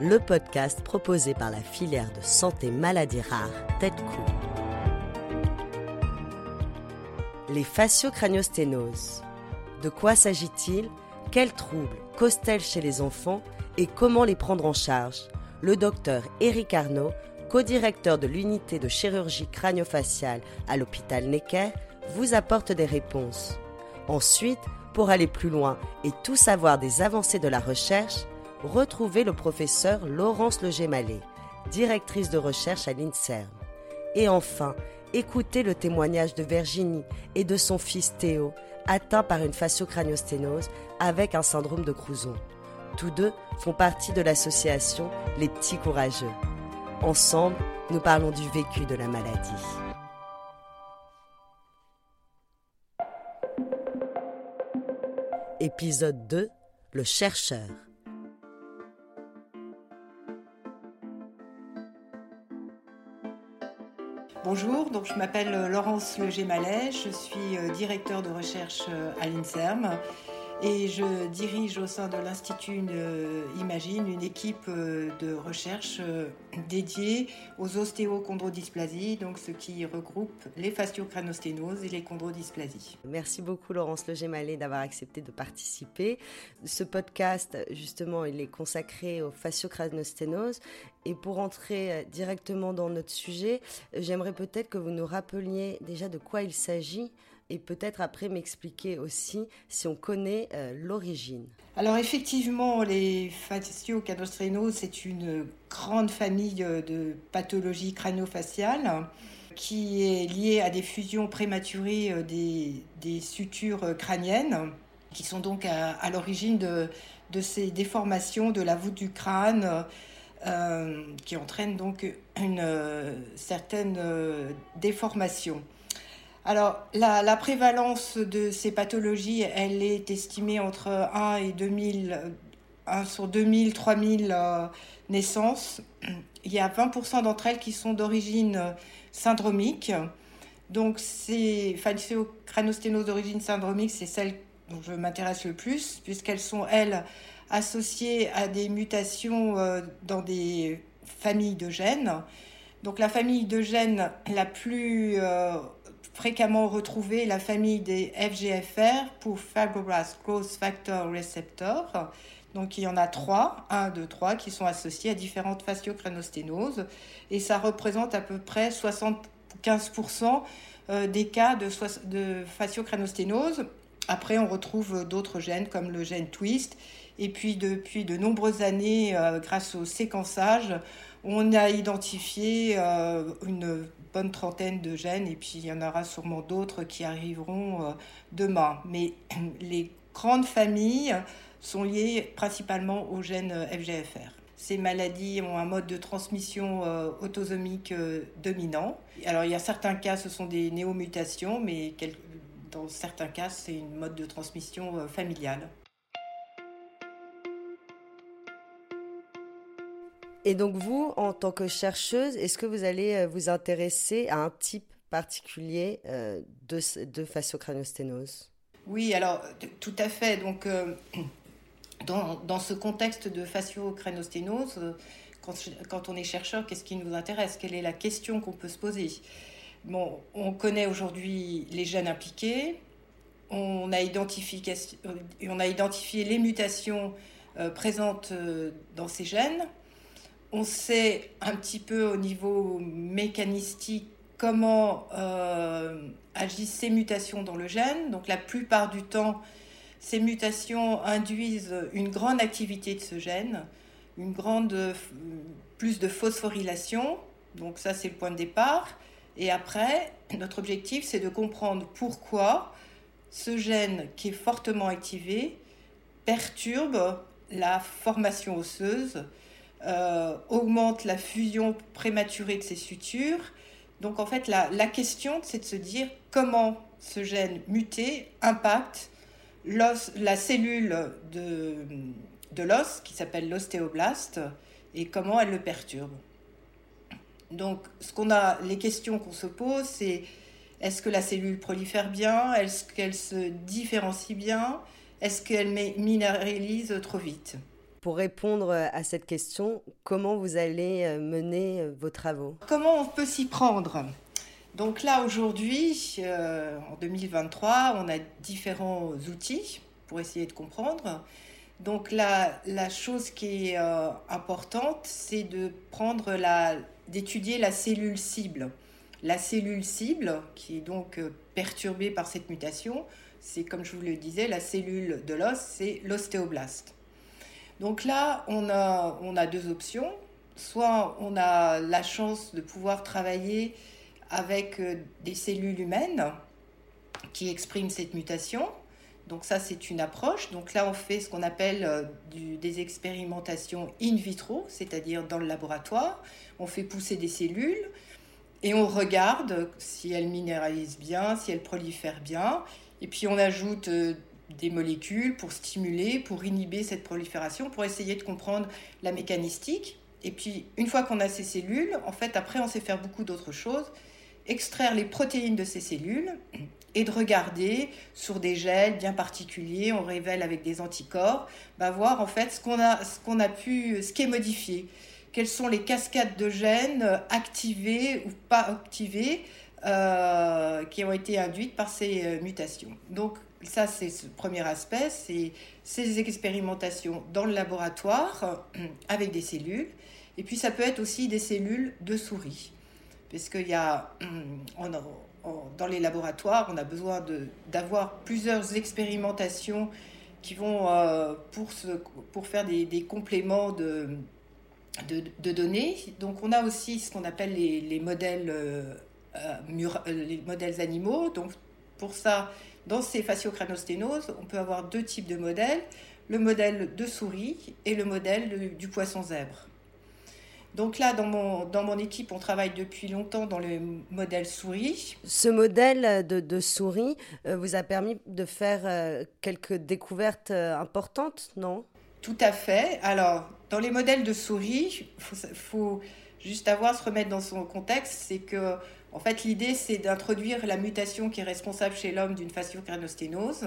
le podcast proposé par la filière de santé maladies rares Tête-Cou. Les fasciocraniosténoses. De quoi s'agit-il? Quels troubles causent-elles chez les enfants? Et comment les prendre en charge? Le docteur Eric Arnaud, co-directeur de l'unité de chirurgie crânio-faciale à l'hôpital Necker, vous apporte des réponses. Ensuite, pour aller plus loin et tout savoir des avancées de la recherche, retrouvez le professeur Laurence Legemalé, directrice de recherche à l'INSERM. Et enfin, écoutez le témoignage de Virginie et de son fils Théo, atteint par une fasciocraniosténose avec un syndrome de Crouzon. Tous deux font partie de l'association Les Petits Courageux. Ensemble, nous parlons du vécu de la maladie. Épisode 2 Le chercheur. Bonjour, donc je m'appelle Laurence Leger-Mallet, je suis euh, directeur de recherche euh, à l'INSERM et je dirige au sein de l'Institut euh, Imagine une équipe euh, de recherche euh, dédiée aux ostéochondrodysplasies, donc ce qui regroupe les fasciocranosténoses et les chondrodysplasies. Merci beaucoup Laurence Legemalé d'avoir accepté de participer. Ce podcast, justement, il est consacré aux fasciocranosténoses et pour entrer directement dans notre sujet, j'aimerais peut-être que vous nous rappeliez déjà de quoi il s'agit et peut-être après m'expliquer aussi si on connaît euh, l'origine. Alors effectivement, les fasciocadostrénoses, c'est une grande famille de pathologies crânio-faciales qui est liée à des fusions prématurées euh, des, des sutures crâniennes, qui sont donc à, l'origine de, de, ces déformations de la voûte du crâne, euh, qui entraînent donc une certaine déformation. Alors, la, prévalence de ces pathologies, elle est estimée entre 1 et 2000, 1 sur 2000, 3000 euh, naissances. Il y a 20% d'entre elles qui sont d'origine syndromique. Donc, ces fasciocranosténoses d'origine syndromique, c'est celles dont je m'intéresse le plus, puisqu'elles sont, elles, associées à des mutations euh, dans des familles de gènes. Donc, la famille de gènes la plus euh, fréquemment retrouvée la famille des FGFR pour Fibroblast Growth Factor Receptor. Donc il y en a trois, un, deux, trois, qui sont associés à différentes fasciocranosténoses. Et ça représente à peu près 75% euh, des cas de, de fasciocranosténose. Après, on retrouve d'autres gènes comme le gène twist. Et puis depuis de nombreuses années, euh, grâce au séquençage, on a identifié euh, une bonne trentaine de gènes et puis il y en aura sûrement d'autres qui arriveront euh, demain. Mais les grandes familles sont liées principalement aux gènes euh, FGFR. Ces maladies ont un mode de transmission euh, autosomique dominant. Alors il y a certains cas, ce sont des néomutations, mais dans certains cas, c'est une mode de transmission familiale. Et donc vous, en tant que chercheuse, est-ce que vous allez euh, vous intéresser à un type particulier euh, de, de fasciocraniosténose Oui, alors tout à fait. Donc euh, dans, ce contexte de fasciocraniosténose, quand, quand on est chercheur, qu'est-ce qui nous intéresse? Quelle est la question qu'on peut se poser? Bon, on connaît aujourd'hui les gènes impliqués, on a identifié les mutations présentes dans ces gènes, on sait un petit peu au niveau mécanistique comment euh, agissent ces mutations dans le gène. Donc la plupart du temps, ces mutations induisent une grande activité de ce gène, une grande plus de phosphorylation. Donc ça c'est le point de départ. Et après, notre objectif c'est de comprendre pourquoi ce gène qui est fortement activé perturbe la formation osseuse, euh, augmente la fusion prématurée de ces sutures. Donc en fait, la, question, c'est de se dire comment ce gène muté impacte la cellule de, de l'os, qui s'appelle l'ostéoblaste, et comment elle le perturbe. Donc ce qu'on a, les questions qu'on se pose, c'est est-ce que la cellule prolifère bien? Est-ce qu'elle se différencie bien? Est-ce qu'elle minéralise trop vite? Pour répondre à cette question, comment vous allez euh, mener euh, vos travaux? Comment on peut s'y prendre? Donc là, aujourd'hui, euh, en 2023, on a différents outils pour essayer de comprendre. Donc la, la chose qui est importante, c'est de prendre la, d'étudier la cellule cible. La cellule cible, qui est donc euh, perturbée par cette mutation, c'est comme je vous le disais, la cellule de l'os, c'est l'ostéoblaste. Donc là, on a, on deux options. Soit on a la chance de pouvoir travailler avec euh, des cellules humaines qui expriment cette mutation. Donc ça, c'est une approche. Donc là, on fait ce qu'on appelle euh, des expérimentations in vitro, c'est-à-dire dans le laboratoire. On fait pousser des cellules et on regarde si elles minéralisent bien, si elles prolifèrent bien. Et puis on ajoute euh, des molécules pour stimuler, pour inhiber cette prolifération, pour essayer de comprendre la mécanistique. Et puis une fois qu'on a ces cellules, en fait après on sait faire beaucoup d'autres choses, extraire les protéines de ces cellules et de regarder sur des gels bien particuliers, on révèle avec des anticorps, bah voir en fait ce qu'on a, ce qu'on a pu, ce qui est modifié quelles sont les cascades de gènes activées ou pas activées euh, qui ont été induites par ces euh, mutations. Donc ça, c'est ce premier aspect, c'est ces expérimentations dans le laboratoire avec des cellules. Et puis ça peut être aussi des cellules de souris. Parce qu'il y a, dans les laboratoires, on a besoin d'avoir plusieurs expérimentations qui vont pour, pour faire des, des compléments de, de, données. Donc on a aussi ce qu'on appelle les, modèles, euh, euh, euh, les modèles animaux. Donc pour ça, dans ces fasciocranosténoses, on peut avoir deux types de modèles, le modèle de souris et le modèle du poisson zèbre. Donc là, dans mon, dans mon équipe, on travaille depuis longtemps dans le modèle souris. Ce modèle de, de souris vous a permis de faire quelques découvertes importantes, non? Tout à fait. Alors, dans les modèles de souris, il faut, juste avoir se remettre dans son contexte, c'est que en fait l'idée c'est d'introduire la mutation qui est responsable chez l'homme d'une fasciocranosténose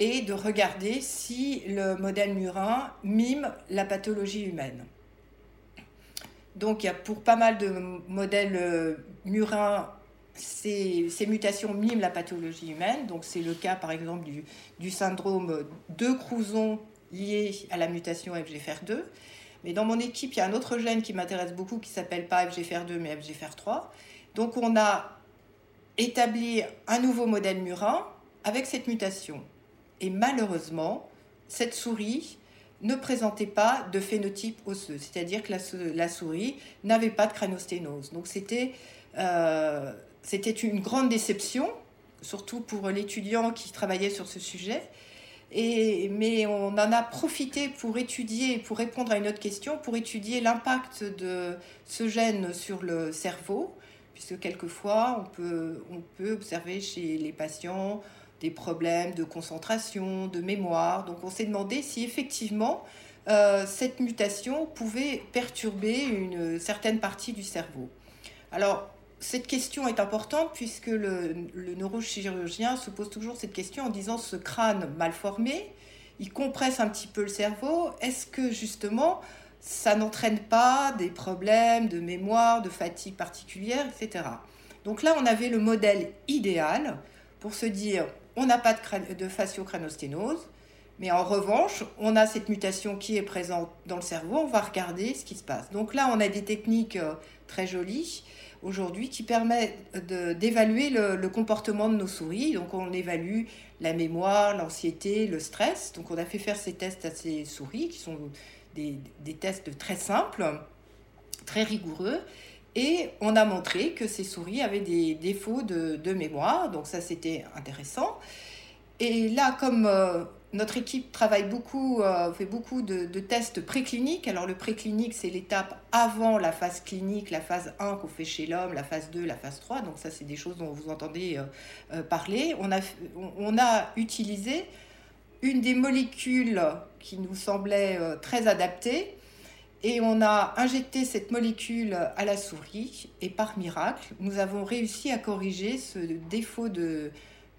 et de regarder si le modèle murin mime la pathologie humaine. Donc y a pour pas mal de modèles euh, murins, ces, mutations miment la pathologie humaine. Donc c'est le cas par exemple du, du syndrome de Crouzon lié à la mutation FGFR2. Mais dans mon équipe, il y a un autre gène qui m'intéresse beaucoup qui s'appelle pas FGFR2 mais FGFR3. Donc on a établi un nouveau modèle murin avec cette mutation. Et malheureusement, cette souris ne présentait pas de phénotype osseux, c'est-à-dire que la, souris n'avait pas de crânosténose. Donc euh, c'était une grande déception, surtout pour l'étudiant qui travaillait sur ce sujet mais on en a profité pour étudier, pour répondre à une autre question, pour étudier l'impact de ce gène sur le cerveau, puisque quelquefois on peut, observer chez les patients des problèmes de concentration, de mémoire. Donc on s'est demandé si effectivement euh, cette mutation pouvait perturber une certaine partie du cerveau. Alors cette question est importante puisque le, neurochirurgien se pose toujours cette question en disant ce crâne mal formé, il compresse un petit peu le cerveau, est-ce que justement ça n'entraîne pas des problèmes de mémoire, de fatigue particulière, etc. Donc là, on avait le modèle idéal pour se dire on n'a pas de, de fasciocranosténose, Mais en revanche, on a cette mutation qui est présente dans le cerveau, on va regarder ce qui se passe. Donc là, on a des techniques euh, très jolies aujourd'hui qui permettent d'évaluer le, comportement de nos souris. Donc on évalue la mémoire, l'anxiété, le stress. Donc on a fait faire ces tests à ces souris qui sont des, tests très simples, très rigoureux. Et on a montré que ces souris avaient des défauts de, mémoire. Donc ça, c'était intéressant. Et là, comme euh, notre équipe travaille beaucoup, euh, fait beaucoup de, tests précliniques. Alors le préclinique, c'est l'étape avant la phase clinique, la phase 1 qu'on fait chez l'homme, la phase 2, la phase 3. Donc ça, c'est des choses dont vous entendez euh, parler. On a utilisé une des molécules qui nous semblait très adaptée. Et on a injecté cette molécule à la souris et par miracle, nous avons réussi à corriger ce défaut de,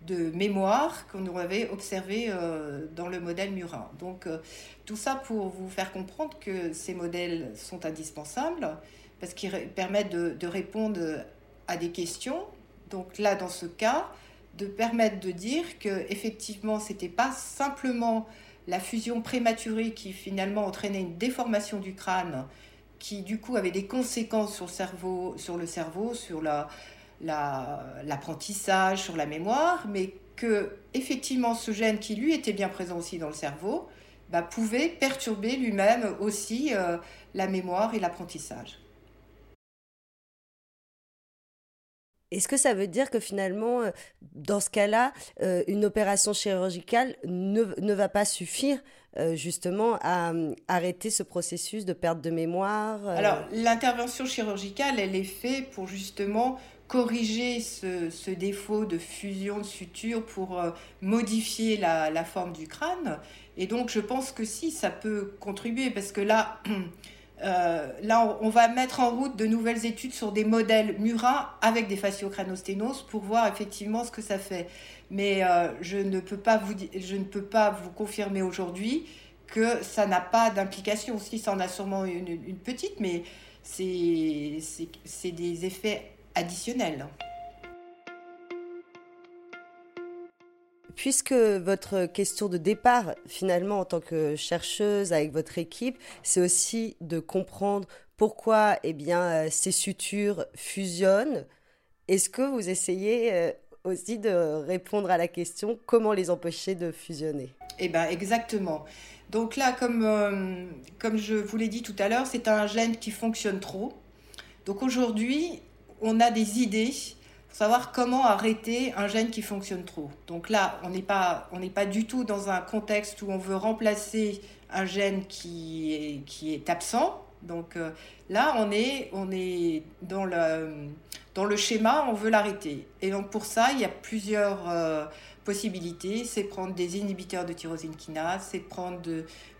de mémoire qu'on avait observé euh, dans le modèle murin. Donc euh, tout ça pour vous faire comprendre que ces modèles sont indispensables parce qu'ils permettent de, répondre à des questions. Donc là, dans ce cas, de permettre de dire que effectivement, c'était pas simplement la fusion prématurée qui finalement entraînait une déformation du crâne, qui du coup avait des conséquences sur le cerveau, sur l'apprentissage, sur la mémoire, mais que effectivement ce gène qui lui était bien présent aussi dans le cerveau bah, pouvait perturber lui-même aussi euh, la mémoire et l'apprentissage. Est-ce que ça veut dire que finalement, euh, dans ce cas-là, euh, une opération chirurgicale ne, ne va pas suffire justement à arrêter ce processus de perte de mémoire Alors, l'intervention chirurgicale, elle est faite pour justement corriger ce, défaut de fusion de suture pour euh, modifier la, forme du crâne. Et donc, je pense que si, ça peut contribuer, parce que là, euh, là, on va mettre en route de nouvelles études sur des modèles murins avec des fasciocranosténoses pour voir effectivement ce que ça fait. Mais euh, je, ne peux pas vous, je ne peux pas vous confirmer aujourd'hui que ça n'a pas d'implication. Si, ça en a sûrement une, une petite, mais c'est des effets additionnel. Puisque votre question de départ, finalement, en tant que chercheuse avec votre équipe, c'est aussi de comprendre pourquoi eh bien, euh, ces sutures fusionnent, est-ce que vous essayez euh, aussi de répondre à la question comment les empêcher de fusionner? Eh bien, exactement. Donc là, comme, euh, comme je vous l'ai dit tout à l'heure, c'est un gène qui fonctionne trop. Donc aujourd'hui, on a des idées savoir comment arrêter un gène qui fonctionne trop. Donc là, on n'est pas, on pas du tout dans un contexte où on veut remplacer un gène qui est, qui est absent. Donc euh, là, on est, on est dans, le, dans le schéma, on veut l'arrêter. Et donc pour ça, il y a plusieurs euh, possibilités. C'est prendre des inhibiteurs de tyrosine kinase, c'est prendre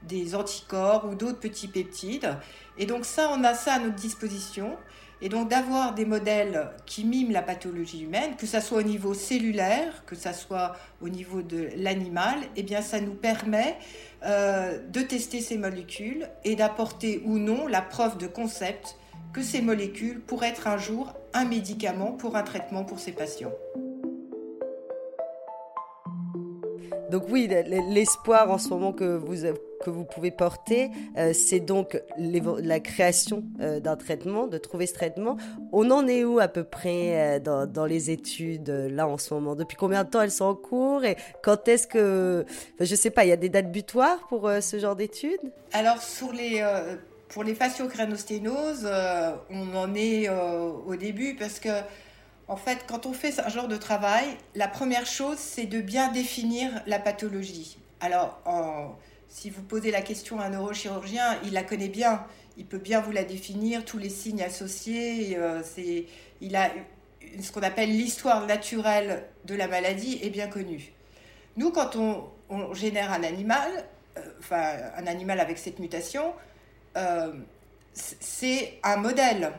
des anticorps ou d'autres petits peptides. Et donc ça, on a ça à notre disposition. Et donc d'avoir des modèles qui miment la pathologie humaine, que ce soit au niveau cellulaire, que ce soit au niveau de l'animal, eh bien ça nous permet euh, de tester ces molécules et d'apporter ou non la preuve de concept que ces molécules pourraient être un jour un médicament pour un traitement pour ces patients. Donc oui, l'espoir en ce moment que vous, que vous pouvez porter, euh, c'est donc la création euh, d'un traitement, de trouver ce traitement. On en est où à peu près euh, dans, les études là en ce moment? Depuis combien de temps elles sont en cours? Et quand est-ce que, Je je sais pas, il y a des dates butoirs pour ce genre d'études? Alors sur les pour les fasciocranosténoses, on en est au début parce que en fait, quand on fait ce genre de travail, la première chose, c'est de bien définir la pathologie. Alors, si vous posez la question à un neurochirurgien, il la connaît bien. Il peut bien vous la définir, tous les signes associés. Euh, il a ce qu'on appelle l'histoire naturelle de la maladie est bien connue. Nous, quand on, génère un animal, euh, enfin un animal avec cette mutation, euh, c'est un modèle.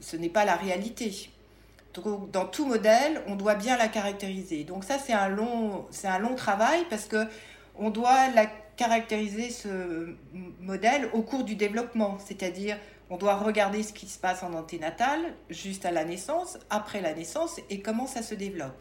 Ce n'est pas la réalité dans tout modèle, on doit bien la caractériser. Donc ça, c'est un long, c'est un long travail parce que on doit la caractériser ce modèle au cours du développement, c'est-à-dire on doit regarder ce qui se passe en anténatal, juste à la naissance, après la naissance et comment ça se développe.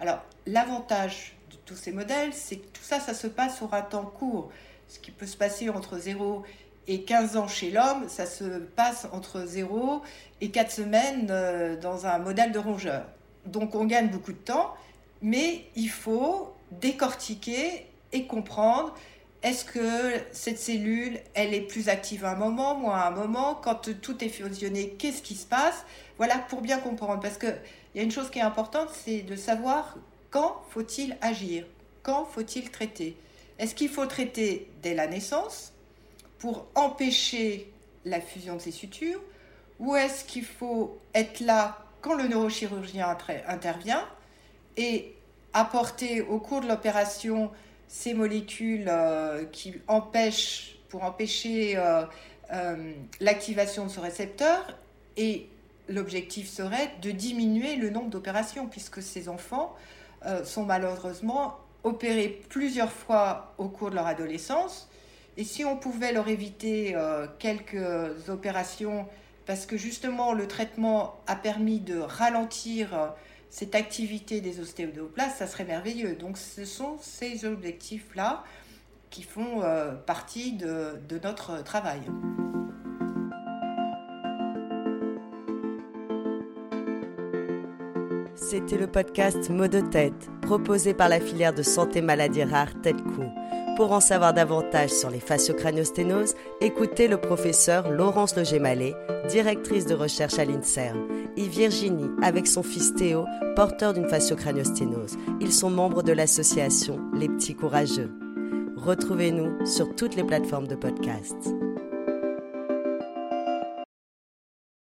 Alors l'avantage tous ces modèles, c'est que tout ça, ça se passe sur un temps court. Ce qui peut se passer entre 0 et 15 ans chez l'homme, ça se passe entre 0 et 4 semaines euh, dans un modèle de rongeur. Donc on gagne beaucoup de temps, mais il faut décortiquer et comprendre est-ce que cette cellule, elle est plus active à un moment, moins à un moment Quand tout est fusionné, qu'est-ce qui se passe? Voilà, pour bien comprendre. Parce qu'il y a une chose qui est importante, c'est de savoir quand faut-il agir Quand faut-il traiter. Est-ce qu'il faut traiter dès la naissance pour empêcher la fusion de ces sutures? Ou est-ce qu'il faut être là quand le neurochirurgien intervient et apporter au cours de l'opération ces molécules euh, qui empêchent, pour empêcher euh, euh, l'activation de ce récepteur et l'objectif serait de diminuer le nombre d'opérations puisque ces enfants sont malheureusement opérés plusieurs fois au cours de leur adolescence. Et si on pouvait leur éviter quelques opérations parce que justement le traitement a permis de ralentir cette activité des ostéoplastes, ça serait merveilleux. Donc ce sont ces objectifs-là qui font euh, partie de, de notre travail. C'était le podcast Mot de tête, proposé par la filière de santé maladies rares Tête-Cou. Pour en savoir davantage sur les fasciocraniosténoses, écoutez le professeur Laurence Logemalé, directrice de recherche à l'INSERM, et Virginie avec son fils Théo, porteur d'une fasciocraniosténose. Ils sont membres de l'association Les Petits Courageux. Retrouvez-nous sur toutes les plateformes de podcast.